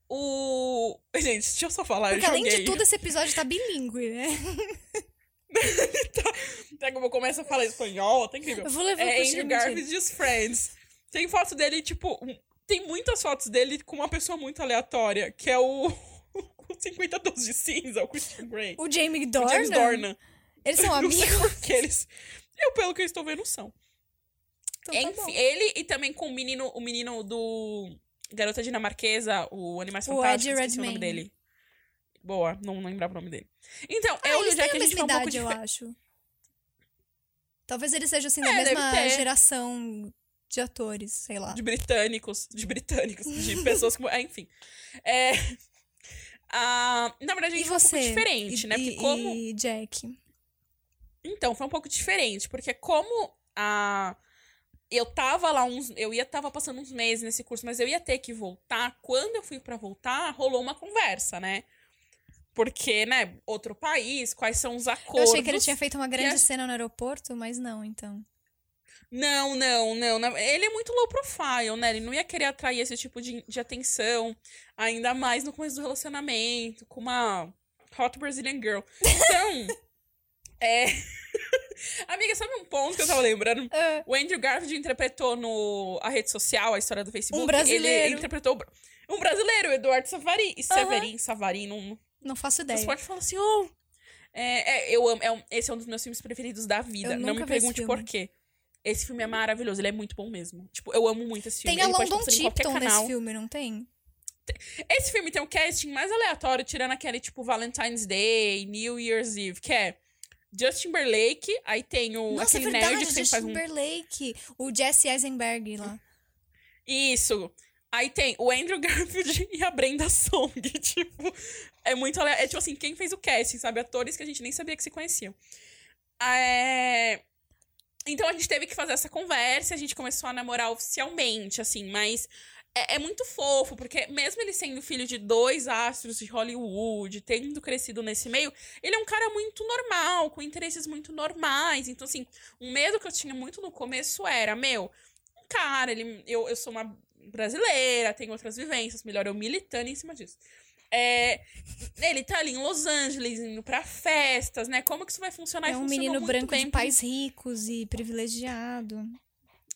O... [LAUGHS] Gente, deixa eu só falar, Porque além de tudo, esse episódio tá bilíngue, né? [LAUGHS] Até que eu começo a falar espanhol, tá incrível. Eu vou levar É Andrew Friends. Tem foto dele, tipo... Tem muitas fotos dele com uma pessoa muito aleatória, que é o... [LAUGHS] o 50 Tons de Cinza, o Christian Grey. O Jamie O Dornan. James Dornan. Eles são [LAUGHS] amigos. por que eles... Eu, pelo que eu estou vendo, são. Então tá Enfim, bom. ele e também com o menino, o menino do Garota Dinamarquesa, o Animais O Fantásticos, esqueci o nome dele. Boa, não, não lembrava o nome dele. Então, Ah, eu e o Jack, a a gente foi um pouco eu acho. Talvez eles sejam, assim, da É, deve mesma ter. geração de atores, sei lá. De britânicos, de britânicos, de [LAUGHS] pessoas que... é, enfim. É... ah, na verdade, a E gente foi um você? pouco diferente, e, né? Porque e- como... e Jack? Então, foi um pouco diferente, porque como a eu tava lá uns, eu ia tava passando uns meses nesse curso, mas eu ia ter que voltar. Quando eu fui pra voltar, rolou uma conversa, né? Porque, né, outro país, quais são os Eu acordos? achei que ele tinha feito uma grande a- cena no aeroporto, mas não, então. Não, não, não. Ele é muito low profile, né? Ele não ia querer atrair esse tipo de, de atenção, ainda mais no começo do relacionamento, com uma hot Brazilian girl. Então, [LAUGHS] é. [LAUGHS] Amiga, sabe um ponto que eu tava lembrando? Ah, O Andrew Garfield interpretou no a rede social, a história do Facebook. Um brasileiro. Ele interpretou um brasileiro, o Eduardo Savari, Severin, Savarin, não, não faço você ideia. pode falar assim, oh, é, é, eu amo, é um- esse é um dos meus filmes preferidos da vida. Não me pergunte por quê. Esse filme é maravilhoso, ele é muito bom mesmo. Tipo, eu amo muito esse filme. Tem a ele pode London Tipton nesse filme, não tem? Esse filme tem um casting mais aleatório, tirando aquele tipo Valentine's Day, New Year's Eve, que é Justin Timberlake, aí tem o Nossa, é aquele verdade, nerd que Justin faz um Timberlake. O Jesse Eisenberg lá. Isso. Aí tem o Andrew [LAUGHS] Garfield e a Brenda Song. [LAUGHS] Tipo, é muito ale- É tipo assim, quem fez o casting, sabe? Atores que a gente nem sabia que se conheciam. É... Então a gente teve que fazer essa conversa, a gente começou a namorar oficialmente, assim, mas é, é muito fofo, porque mesmo ele sendo filho de dois astros de Hollywood, tendo crescido nesse meio, ele é um cara muito normal, com interesses muito normais. Então, assim, um medo que eu tinha muito no começo era, meu, um cara, ele, eu, eu sou uma brasileira, tem outras vivências, melhor eu militando em cima disso. É, ele tá ali em Los Angeles, indo pra festas, né? Como que isso vai funcionar? É um menino branco de pais ricos e privilegiado.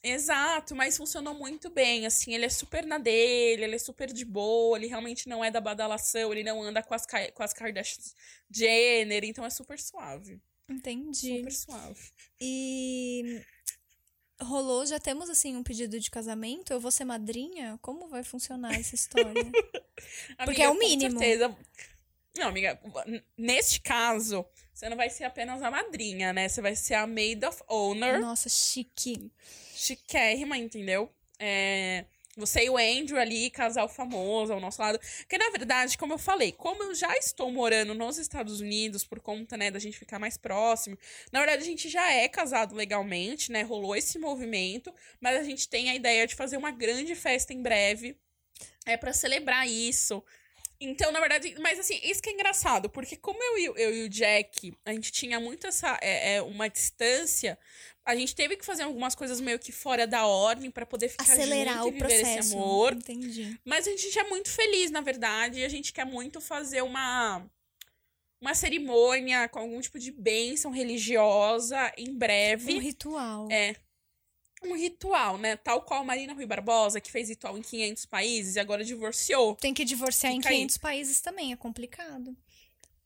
Exato, mas funcionou muito bem, assim, ele é super na dele, ele é super de boa, ele realmente não é da badalação, ele não anda com as, com as Kardashian Jenner, então é super suave. Entendi. Super suave. E rolou, já temos assim um pedido de casamento, eu vou ser madrinha? Como vai funcionar essa história? [LAUGHS] Porque Amiga, é o com mínimo. certeza. Não, amiga, neste caso, você não vai ser apenas a madrinha, né? Você vai ser a maid of honor. Nossa, chique. Chiquérrima, entendeu? É, você e o Andrew ali, casal famoso ao nosso lado. Porque, na verdade, como eu falei, como eu já estou morando nos Estados Unidos, por conta, né, da gente ficar mais próximo, na verdade, a gente já é casado legalmente, né? Rolou esse movimento, mas a gente tem a ideia de fazer uma grande festa em breve. É para celebrar isso. Então, na verdade, mas assim, isso que é engraçado, porque como eu, eu, eu e o Jack, a gente tinha muito essa, é, é, uma distância, a gente teve que fazer algumas coisas meio que fora da ordem para poder ficar Acelerar o e viver processo. esse amor. Entendi. Mas a gente é muito feliz, na verdade, e a gente quer muito fazer uma uma cerimônia com algum tipo de bênção religiosa em breve. Um ritual. É. Um ritual, né? Tal qual Marina Rui Barbosa, que fez ritual em 500 países e agora divorciou. Tem que divorciar Fica em aí. 500 países também, é complicado.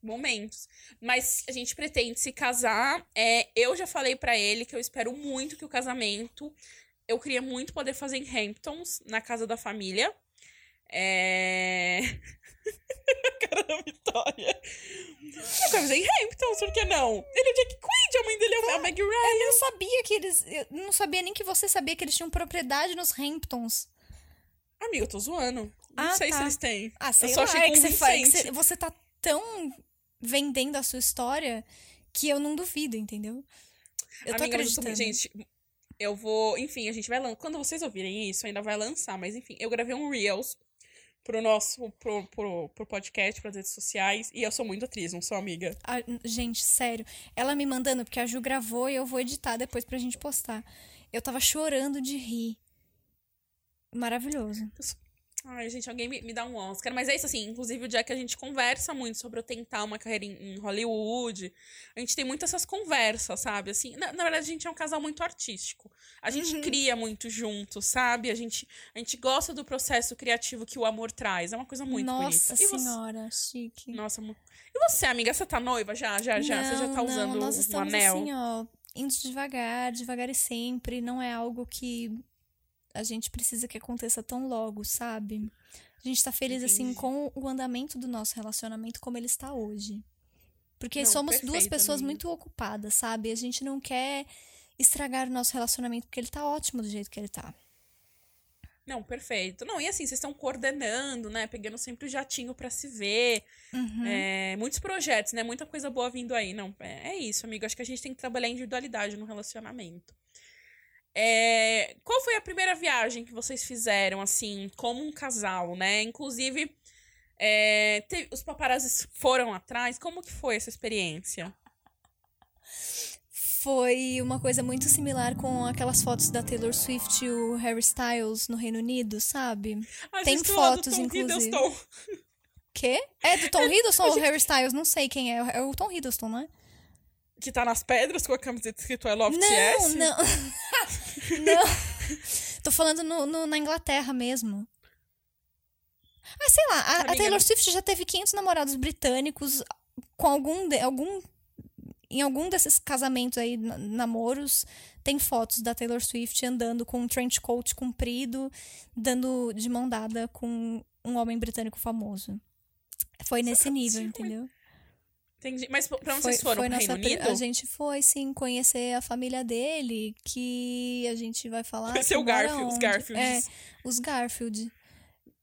Momentos. Mas a gente pretende se casar. É, eu já falei pra ele que eu espero muito que o casamento. Eu queria muito poder fazer em Hamptons, na casa da família. É. [LAUGHS] Cara da Vitória. Eu quero fazer em Hamptons, por que não? Ele é o Jack Quaid, a mãe dele é a Meg Ryan. Eu não sabia que eles. Eu não sabia nem que você sabia que eles tinham propriedade nos Hamptons. Amigo, eu tô zoando. Não Ah, sei tá. se eles têm. Ah, sei eu só lá, achei é que você, fa- é que você, você tá tão vendendo a sua história que eu não duvido, entendeu? Eu tô Amiga, eu sou acreditando. muito- gente, eu vou. Enfim, a gente vai lançar. Quando vocês ouvirem isso, ainda vai lançar. Mas enfim, eu gravei um Reels pro nosso. pro, pro, pro podcast, pras redes sociais. E eu sou muito atriz, não sou amiga. Ah, gente, sério. Ela me mandando, porque a Ju gravou e eu vou editar depois pra gente postar. Eu tava chorando de rir. Maravilhoso. Ai, gente, alguém me, me dá um Oscar. Mas é isso, assim. Inclusive, o Jack, a gente conversa muito sobre eu tentar uma carreira em, em Hollywood. A gente tem muito essas conversas, sabe? Assim, na, na verdade, a gente é um casal muito artístico. A gente cria muito junto, sabe? A gente, a gente gosta do processo criativo que o amor traz. É uma coisa muito Nossa bonita. Você- senhora, chique. Nossa, e você, amiga? Você tá noiva já? Já, já? você já tá Não, usando não, nós o estamos anel? assim, ó, indo devagar, devagar e sempre. Não é algo que a gente precisa que aconteça tão logo, sabe? A gente tá feliz, assim, Entendi. com o andamento do nosso relacionamento como ele está hoje. Porque Não, somos duas pessoas amiga. muito ocupadas, sabe? A gente não quer estragar o nosso relacionamento porque ele tá ótimo do jeito que ele tá. Não, perfeito. Não, e assim, vocês estão coordenando, né? Pegando sempre o jatinho pra se ver. Uhum. É, muitos projetos, né? Muita coisa boa vindo aí. Não, é, é isso, amigo. Acho que a gente tem que trabalhar individualidade no relacionamento. É, qual foi a primeira viagem que vocês fizeram, assim, como um casal, né? Inclusive, é, teve- os paparazzis foram atrás. Como que foi essa experiência? Foi uma coisa muito similar com aquelas fotos da Taylor Swift e o Harry Styles no Reino Unido, sabe? Ah, Tem fotos, Tom inclusive. Hiddleston. Quê? É do Tom [LAUGHS] Hiddleston ou Harry Styles? Não sei quem é. É o Tom Hiddleston, não é? Que tá nas pedras com a camiseta escrito I love Não, TS? não. [LAUGHS] não. Tô falando no, no- na Inglaterra mesmo. Ah, sei lá. A, a Taylor não- Swift já teve 500 namorados britânicos com algum, de- algum em algum desses casamentos aí, na- namoros, tem fotos da Taylor Swift andando com um trench coat comprido, dando de mão dada com um homem britânico famoso. Foi nesse nível, entendeu? Entendi. Mas pra onde Foi, vocês foram? foi Reino nossa Unido? A gente foi, sim, conhecer a família dele, que a gente vai falar. Conhecer o Garfield, os. Garfields. É, os Garfield.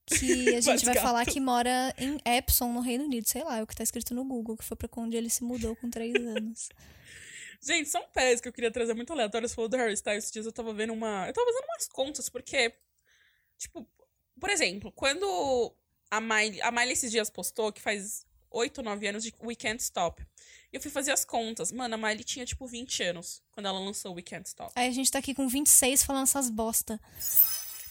Que [LAUGHS] a gente vai Vários falar que mora em Epsom, no Reino Unido. Sei lá, é o que tá escrito no Google, que foi pra onde ele se mudou com três anos. [LAUGHS] Gente, são pés que eu queria trazer muito aleatórios. Você falou do Harry Styles. Esses dias eu tava vendo uma... Eu tava fazendo umas contas, porque... Tipo, por exemplo, quando a Miley... A Miley esses dias postou que faz 8, 9 anos de We Can't Stop. E eu fui fazer as contas. Mano, a Miley tinha, tipo, 20 anos quando ela lançou We Can't Stop. Aí a gente tá aqui com 26 falando essas bosta.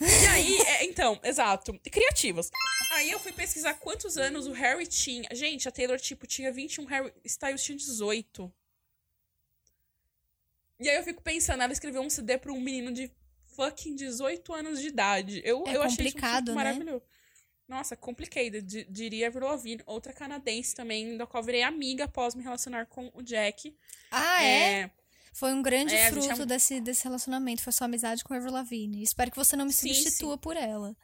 E aí, é, então, exato. Criativas. Aí eu fui pesquisar quantos anos o Harry tinha. Gente, a Taylor, tipo, tinha 21, Harry Styles tinha 18. E aí eu fico pensando, ela escreveu um CD pra um menino de fucking 18 anos de idade. Eu, É eu achei isso um né? maravilhoso. Nossa, complicated, di- diria Avril Lavigne, outra canadense também, da qual virei amiga após me relacionar com o Jack. Ah, é? Foi um grande É, fruto é desse, desse relacionamento. Foi sua amizade com a Avril Lavigne. Espero que você não me Sim, substitua por ela.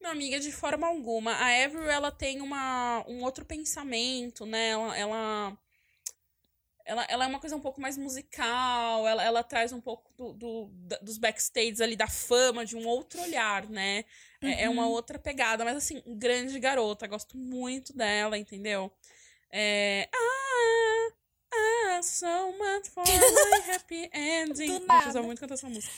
Não, amiga, de forma alguma. A Avril, ela tem uma, um outro pensamento, né? Ela, ela, ela, ela é uma coisa um pouco mais musical, ela, ela traz um pouco do, do- da- dos backstages ali, da fama, de um outro olhar, né? É, é uma outra pegada, mas assim, grande garota, gosto muito dela, entendeu? É... Ah, ah, so much for [LAUGHS] my happy ending. Gente, eu usava muito cantar essa música.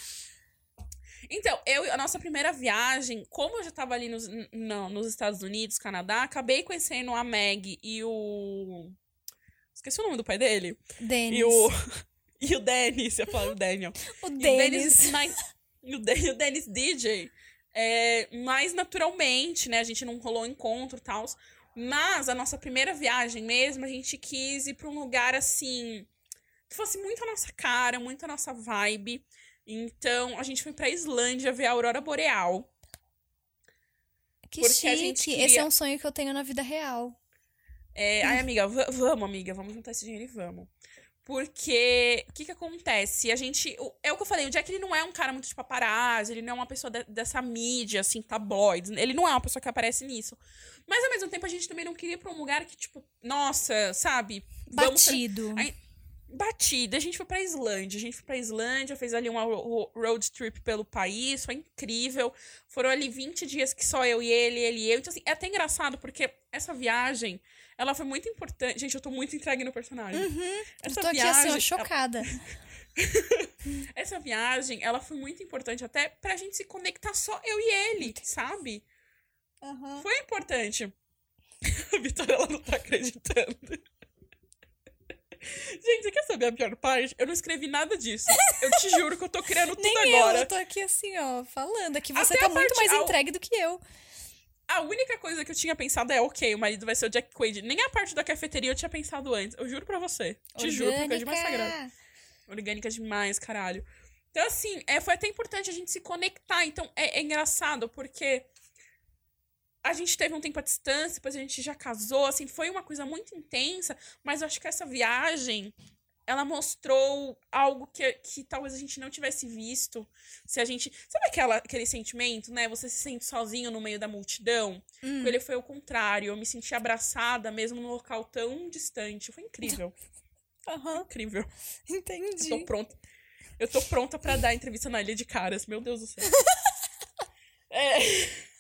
Então, eu, a nossa primeira viagem, como eu já tava ali nos, não, nos Estados Unidos, Canadá, acabei conhecendo a Meg e o. Esqueci o nome do pai dele. Denis. E [LAUGHS] [LAUGHS] o. E o Dennis, eu falar o Daniel. O na- e o Den- e o Dennis DJ. É, mais naturalmente, né? A gente não rolou encontro e tal. Mas a nossa primeira viagem mesmo, a gente quis ir pra um lugar assim. Que fosse muito a nossa cara, muito a nossa vibe. Então, a gente foi pra Islândia ver a Aurora Boreal. Que chique. a gente Esse queria- é um sonho que eu tenho na vida real. É, ai, amiga, va- vamos, amiga, vamos juntar esse dinheiro e vamos. Porque o que que acontece? A gente. É o que eu falei, o Jack ele não é um cara muito de paparazzi, ele não é uma pessoa de- dessa mídia, assim, tabloides. Ele não é uma pessoa que aparece nisso. Mas ao mesmo tempo a gente também não queria ir pra um lugar que, tipo, nossa, sabe? Vamos Batido. Ai, batida. A gente foi pra Islândia. A gente foi pra Islândia, fez ali uma ro- road trip pelo país, foi incrível. Foram ali 20 dias que só eu e ele, ele e eu. Então, assim, é até engraçado, porque essa viagem, ela foi muito importante. Gente, eu tô muito entregue no personagem. Uhum. Eu Essa tô aqui viagem, assim, ó, ela- chocada. [LAUGHS] essa viagem, ela foi muito importante até pra gente se conectar só eu e ele, sabe? Aham. Foi importante. [LAUGHS] A Vitória, ela não tá acreditando. Gente, você quer saber a pior parte? Eu não escrevi nada disso. Eu te juro que eu tô criando [LAUGHS] tudo Nem eu, agora. eu tô aqui assim, ó, falando. É que você Até tá muito mais ao- entregue do que eu. A única coisa que eu tinha pensado é, ok, o marido vai ser o Jack Quaid. Nem a parte da cafeteria eu tinha pensado antes. Eu juro pra você. Te juro, porque é demais sagrado. Orgânica. Orgânica demais, caralho. Então, assim, é, foi até importante a gente se conectar. Então, é, é engraçado, porque a gente teve um tempo à distância, depois a gente já casou, assim, foi uma coisa muito intensa, mas eu acho que essa viagem, ela mostrou algo que, que talvez a gente não tivesse visto. Se a gente. Sabe aquela, aquele sentimento, né? Você se sente sozinho no meio da multidão? Hum. Com ele foi o contrário. Eu me senti abraçada mesmo num local tão distante. Foi incrível. [LAUGHS] Aham, Incrível. entendi. Eu tô pronta. Eu tô pronta pra dar entrevista na Ilha de Caras. Meu Deus do céu. [LAUGHS] É,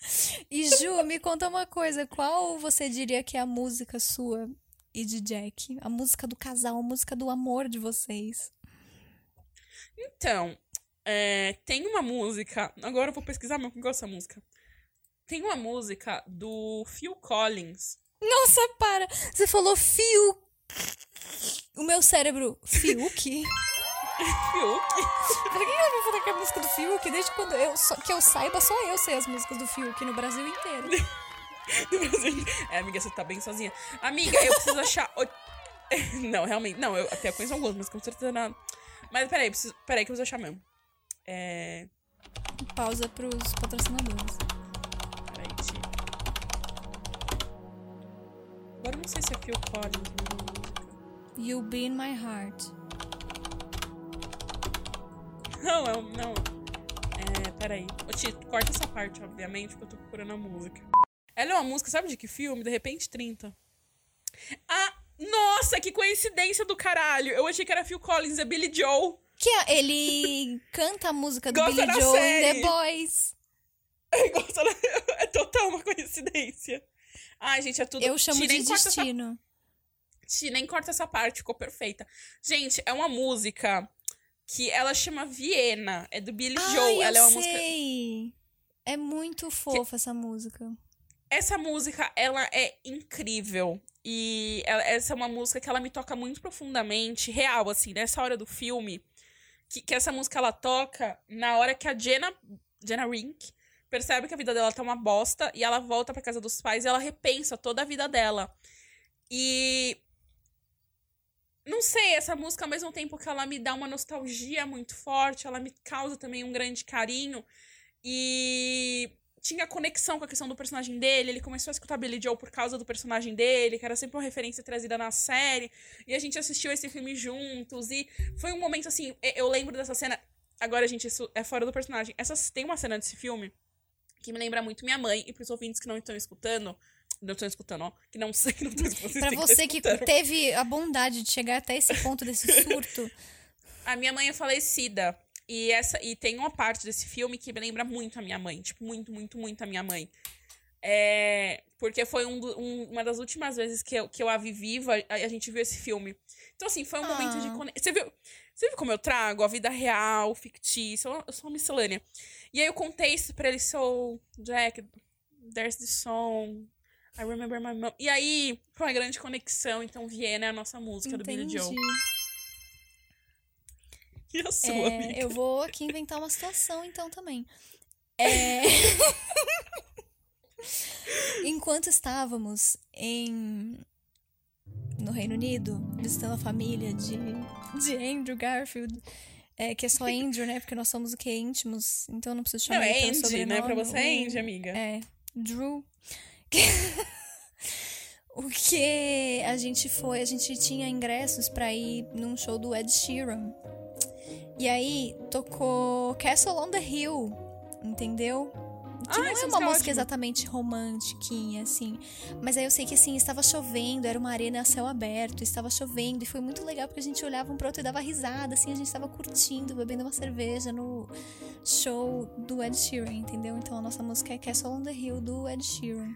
[LAUGHS] E Ju, me conta uma coisa. Qual você diria que é a música sua e de Jack? A música do casal, a música do amor de vocês. então, é, tem uma música. Agora eu vou pesquisar meu que gosto dessa música. Tem uma música do Phil Collins. Nossa, para! Você falou fio. O meu cérebro, Fiuk? [LAUGHS] Fiuk? Por que eu vou falar que é a música do Fiuk? Desde quando eu, só- que eu saiba, só eu sei as músicas do Fiuk no Brasil inteiro. [LAUGHS] do Brasil. É, amiga, você tá bem sozinha. Amiga, eu preciso achar. o- [LAUGHS] Não, realmente. Não, eu até conheço algumas, mas com certeza não. Mas peraí, preciso... peraí que eu preciso achar mesmo. É. Pausa pros patrocinadores. Peraí, Ti. Agora eu não sei se é Phil Collins. é música. You Be in My Heart. Não, não. É, peraí. Ô, Tito, corta essa parte, obviamente, porque eu tô procurando a música. Ela é uma música, sabe de que filme? De repente 30. Ah, nossa, que coincidência do caralho! Eu achei que era Phil Collins, é Billy Joe. Que é- ele [LAUGHS] canta a música do Gosta Billy Joe em The série. Boys. [LAUGHS] É gosto da- É total uma coincidência. Ai, gente, é tudo. Eu chamo de essa- destino. Ti, nem corta essa parte, ficou perfeita. Gente, é uma música que ela chama Viena. É do Billy Ai, Joe. eu Ela é uma música. sei. É muito fofa essa música. Essa música, ela é incrível. E ela- essa é uma música que ela me toca muito profundamente, real, assim, nessa hora do filme. Que, que essa música ela toca na hora que a Jenna Jenna Rink, percebe que a vida dela tá uma bosta e ela volta pra casa dos pais e ela repensa toda a vida dela. E. Não sei, essa música, ao mesmo tempo que ela me dá uma nostalgia muito forte, ela me causa também um grande carinho. E tinha conexão com a questão do personagem dele. Ele começou a escutar Billy Joe por causa do personagem dele, que era sempre uma referência trazida na série. E a gente assistiu esse filme juntos. E foi um momento assim. Eu lembro dessa cena. Agora, gente, isso é fora do personagem. Essa, tem uma cena desse filme que me lembra muito minha mãe. E pros ouvintes que não estão escutando. Não estão escutando, ó. Que não sei [LAUGHS] que não estão escutando. Pra você que, que teve a bondade de chegar até esse ponto desse [LAUGHS] surto. a minha mãe é falecida. E, essa, e tem uma parte desse filme que me lembra muito a minha mãe. Tipo, muito, muito, muito a minha mãe. É, porque foi um, um, uma das últimas vezes que eu, que eu a vi viva, a, a gente viu esse filme. Então, assim, foi um ah. momento de conexão. Você viu, você viu como eu trago a vida real, fictícia? Eu, eu sou uma miscelânea. E aí eu contei isso pra ele, so, Jack, there's this song. I remember my mom. E aí, foi uma grande conexão. Então, Viena é a nossa música Entendi. do Billy Joe. [LAUGHS] E a sua, é, amiga? Eu vou aqui inventar uma situação, então, também. [LAUGHS] É... [LAUGHS] Enquanto estávamos em no Reino Unido, visitando a família de, de Andrew Garfield, é, que é só Andrew, né? Porque nós somos o que? íntimos, então não preciso chamar não, é ele Andy, né? Pra você é Andy, amiga. É, Drew. [LAUGHS] o que a gente foi, a gente tinha ingressos para ir num show do Ed Sheeran. E aí tocou Castle on the Hill, entendeu? Que não é uma música exatamente romantiquinha, assim. Mas aí eu sei que, assim, estava chovendo, era uma arena a céu aberto, estava chovendo, e foi muito legal porque a gente olhava um pro outro e dava risada, assim, a gente estava curtindo, bebendo uma cerveja no show do Ed Sheeran, entendeu? Então a nossa música é Castle on the Hill do Ed Sheeran.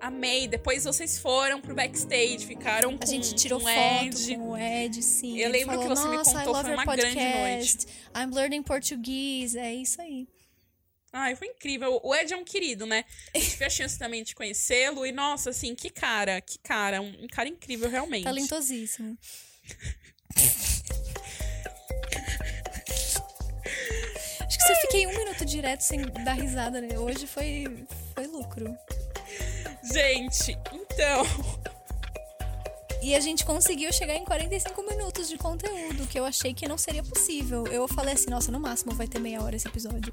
Amei. Depois vocês foram pro backstage, ficaram com A gente tirou com Ed. com o Ed, sim. Eu lembro falou, que você me contou, foi uma podcast. grande noite. I'm learning Portuguese, é isso aí. Ai, foi incrível. O Ed é um querido, né? Tive a chance também de conhecê-lo e, nossa, assim, que cara, que cara. Um, um cara incrível, realmente. Talentosíssimo. Acho que eu fiquei um minuto direto sem dar risada, né? Hoje foi, foi lucro. Gente, então. [LAUGHS] E a gente conseguiu chegar em 45 minutos de conteúdo, que eu achei que não seria possível. Eu falei assim, nossa, no máximo vai ter meia hora esse episódio.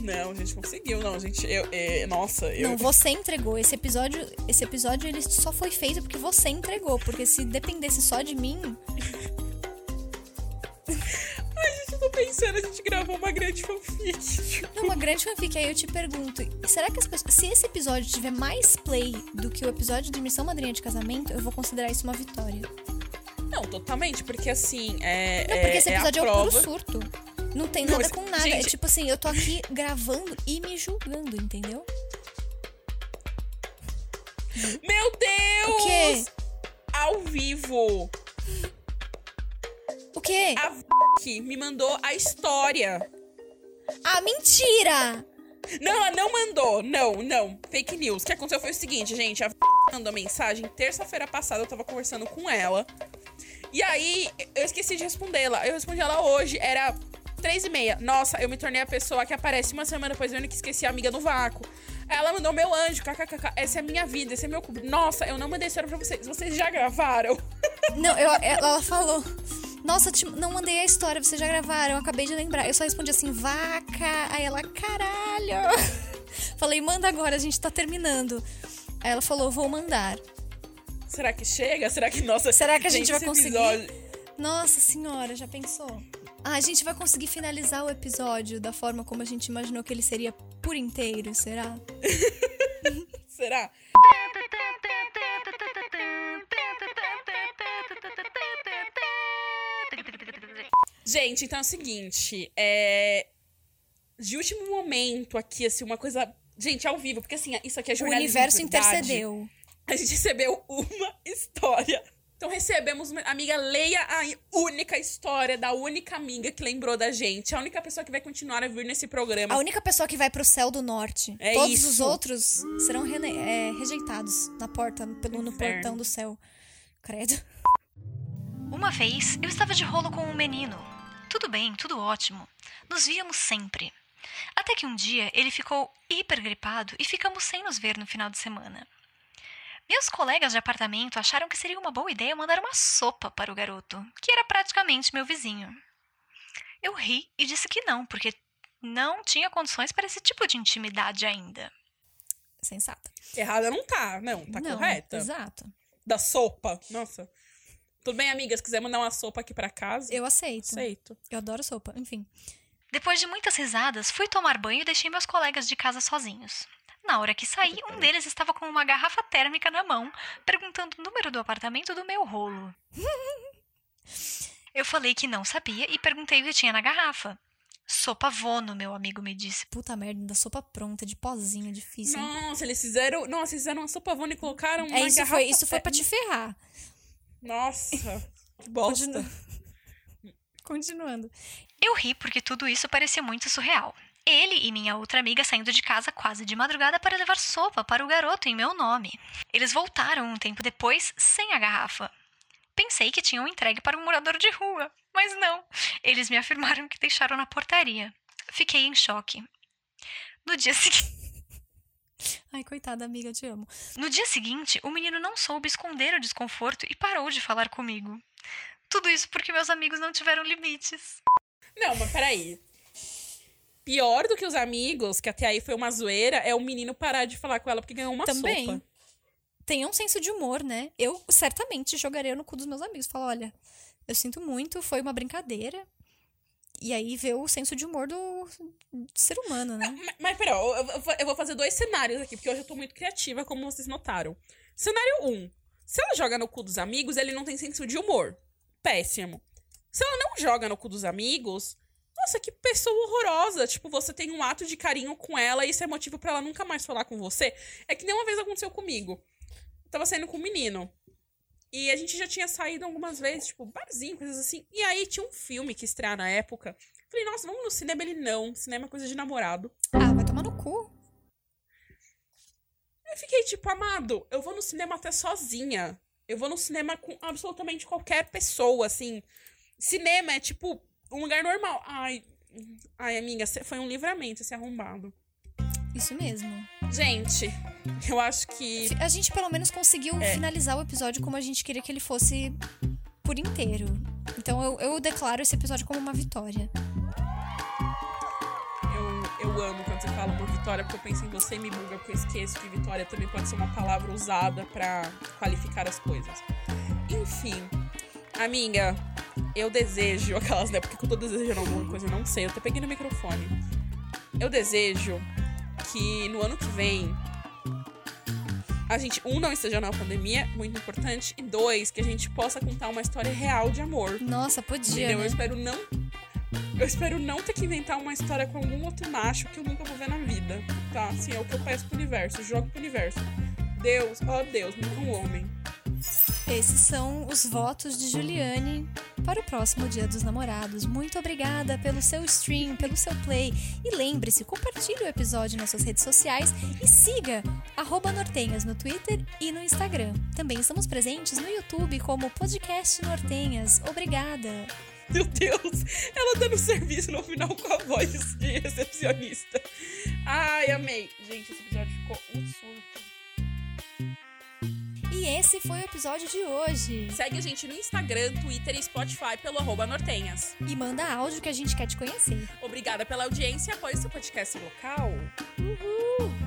Não, a gente conseguiu, não, gente. Eu, é, nossa, eu. Não, você entregou. Esse episódio, esse episódio ele só foi feito porque você entregou. Porque se dependesse só de mim, [LAUGHS] tô pensando, a gente gravou uma grande fanfic. Não, uma grande fanfic. Aí eu te pergunto, será que as pessoas, se esse episódio tiver mais play do que o episódio de Missão Madrinha de Casamento, eu vou considerar isso uma vitória? Não, totalmente, porque assim, é. Não, porque é, esse episódio é, é o puro surto. Não tem nada com nada. Gente... É tipo assim, eu tô aqui gravando e me julgando, entendeu? Meu Deus! O quê? Ao vivo! O quê? A me mandou a história. Ah, mentira! Não, ela não mandou. Não, não. Fake news. O que aconteceu foi o seguinte, gente. A mandou mensagem terça-feira passada. Eu tava conversando com ela. E aí, eu esqueci de responder ela. Eu respondi ela hoje. Era três e meia. Nossa, eu me tornei a pessoa que aparece uma semana depois vendo que esqueci a amiga no vácuo. Ela mandou meu anjo, kkkk. Essa é a minha vida, esse é meu cubo. Nossa, eu não mandei história pra vocês. Vocês já gravaram? Não, eu, ela falou. Nossa, te, não mandei a história, vocês já gravaram, eu acabei de lembrar. Eu só respondi assim, vaca. Aí ela, caralho. [LAUGHS] Falei, manda agora, a gente tá terminando. Aí ela falou, vou mandar. Será que chega? Será que, nossa... Será que a gente vai conseguir? Episódio... Nossa senhora, já pensou? Ah, a gente vai conseguir finalizar o episódio da forma como a gente imaginou que ele seria por inteiro, será? [LAUGHS] será? [LAUGHS] Gente, então é o seguinte, é... De último momento aqui, assim, uma coisa... Gente, ao vivo, porque assim, isso aqui é jornalismo O universo intercedeu. A gente recebeu uma [LAUGHS] história. Então recebemos uma amiga, leia a única história da única amiga que lembrou da gente. A única pessoa que vai continuar a vir nesse programa. A única pessoa que vai pro céu do norte. É Todos isso. os outros serão é, rejeitados na porta, pelo, no portão do céu. Credo. Uma vez eu estava de rolo com um menino. Tudo bem, tudo ótimo. Nos víamos sempre. Até que um dia ele ficou hipergripado e ficamos sem nos ver no final de semana. Meus colegas de apartamento acharam que seria uma boa ideia mandar uma sopa para o garoto, que era praticamente meu vizinho. Eu ri e disse que não, porque não tinha condições para esse tipo de intimidade ainda. Sensata. Errada não tá, não, tá não, correta. Exato. Da sopa. Nossa. Tudo bem, amigas? Quiser mandar uma sopa aqui pra casa? Eu aceito. aceito. Eu adoro sopa. Enfim. Depois de muitas risadas, fui tomar banho e deixei meus colegas de casa sozinhos. Na hora que saí, um deles estava com uma garrafa térmica na mão, perguntando o número do apartamento do meu rolo. [LAUGHS] Eu falei que não sabia e perguntei o que tinha na garrafa. Sopa Vono, meu amigo me disse. Puta merda, da sopa pronta, de pozinho, difícil. hein? Nossa, eles fizeram. Nossa, eles fizeram uma sopa vona e colocaram uma É, isso garrafa foi, isso foi pra te ferrar. Nossa, [LAUGHS] que bosta. Continua. Continuando. Eu ri porque tudo isso parecia muito surreal. Ele e minha outra amiga saindo de casa quase de madrugada para levar sopa para o garoto em meu nome. Eles voltaram um tempo depois sem a garrafa. Pensei que tinham entregue para um morador de rua, mas não. Eles me afirmaram que deixaram na portaria. Fiquei em choque. No dia [LAUGHS] seguinte. Ai, coitada, amiga, eu te amo. No dia seguinte, o menino não soube esconder o desconforto e parou de falar comigo. Tudo isso porque meus amigos não tiveram limites. Não, mas peraí. Pior do que os amigos, que até aí foi uma zoeira, é o menino parar de falar com ela porque ganhou uma Também. sopa. Tenha um senso de humor, né? Eu certamente jogaria no cu dos meus amigos. Falar, olha, eu sinto muito, foi uma brincadeira. E aí ver o senso de humor do, ser humano, né? Mas, mas pera, eu, eu vou- fazer dois cenários aqui, porque hoje eu tô muito criativa, como vocês notaram. Cenário 1. Um, se ela joga no cu dos amigos, ele não tem senso de humor. Péssimo. Se ela não joga no cu dos amigos, nossa, que pessoa horrorosa. Tipo, você tem um ato de carinho com ela e isso é motivo pra ela nunca mais falar com você. É que nem uma vez aconteceu comigo. Eu tava saindo com um menino. E a gente já tinha saído algumas vezes, tipo, barzinho, coisas assim. E aí tinha um filme que estreia na época. Falei, nossa, vamos no cinema? Ele não. Cinema é coisa de namorado. Ah, vai tomar no cu. Eu fiquei tipo, amado, eu vou no cinema até sozinha. Eu vou no cinema com absolutamente qualquer pessoa, assim. Cinema é tipo um lugar normal. Ai, ai amiga, foi um livramento esse arrombado. Isso mesmo. Gente, eu acho que. A gente pelo menos conseguiu É. finalizar o episódio como a gente queria que ele fosse por inteiro. Então eu, eu declaro esse episódio como uma vitória. Eu, eu amo quando você fala uma vitória, porque eu penso em você e me buga, porque eu esqueço que vitória também pode ser uma palavra usada pra qualificar as coisas. Enfim, amiga, eu desejo [LAUGHS] aquelas, né? Porque que eu tô desejando alguma coisa, eu não sei. Eu até peguei no microfone. Eu desejo que no ano que vem a gente, um, não esteja na pandemia, muito importante, e dois, que a gente possa contar uma história real de amor. Nossa, podia, Entendeu? né? Eu espero não. Eu espero não ter que inventar uma história com algum outro macho que eu nunca vou ver na vida. Tá? Assim, é o que eu peço pro universo. Jogo pro universo. Deus, ó Deus, me dá um homem. Esses são os votos de Juliane para o próximo Dia dos Namorados. Muito obrigada pelo seu stream, pelo seu play. E lembre-se, compartilhe o episódio nas suas redes sociais e siga Nortenhas no Twitter e no Instagram. Também estamos presentes no YouTube como Podcast Nortenhas. Obrigada! Meu Deus, ela dando serviço no final com a voz de recepcionista. Ai, amei. Gente, esse episódio ficou um surto. E esse foi o episódio de hoje. Segue a gente no Instagram, Twitter e Spotify pelo arroba Nortenhas. E manda áudio que a gente quer te conhecer. Obrigada pela audiência e apoie seu podcast local. Uhul!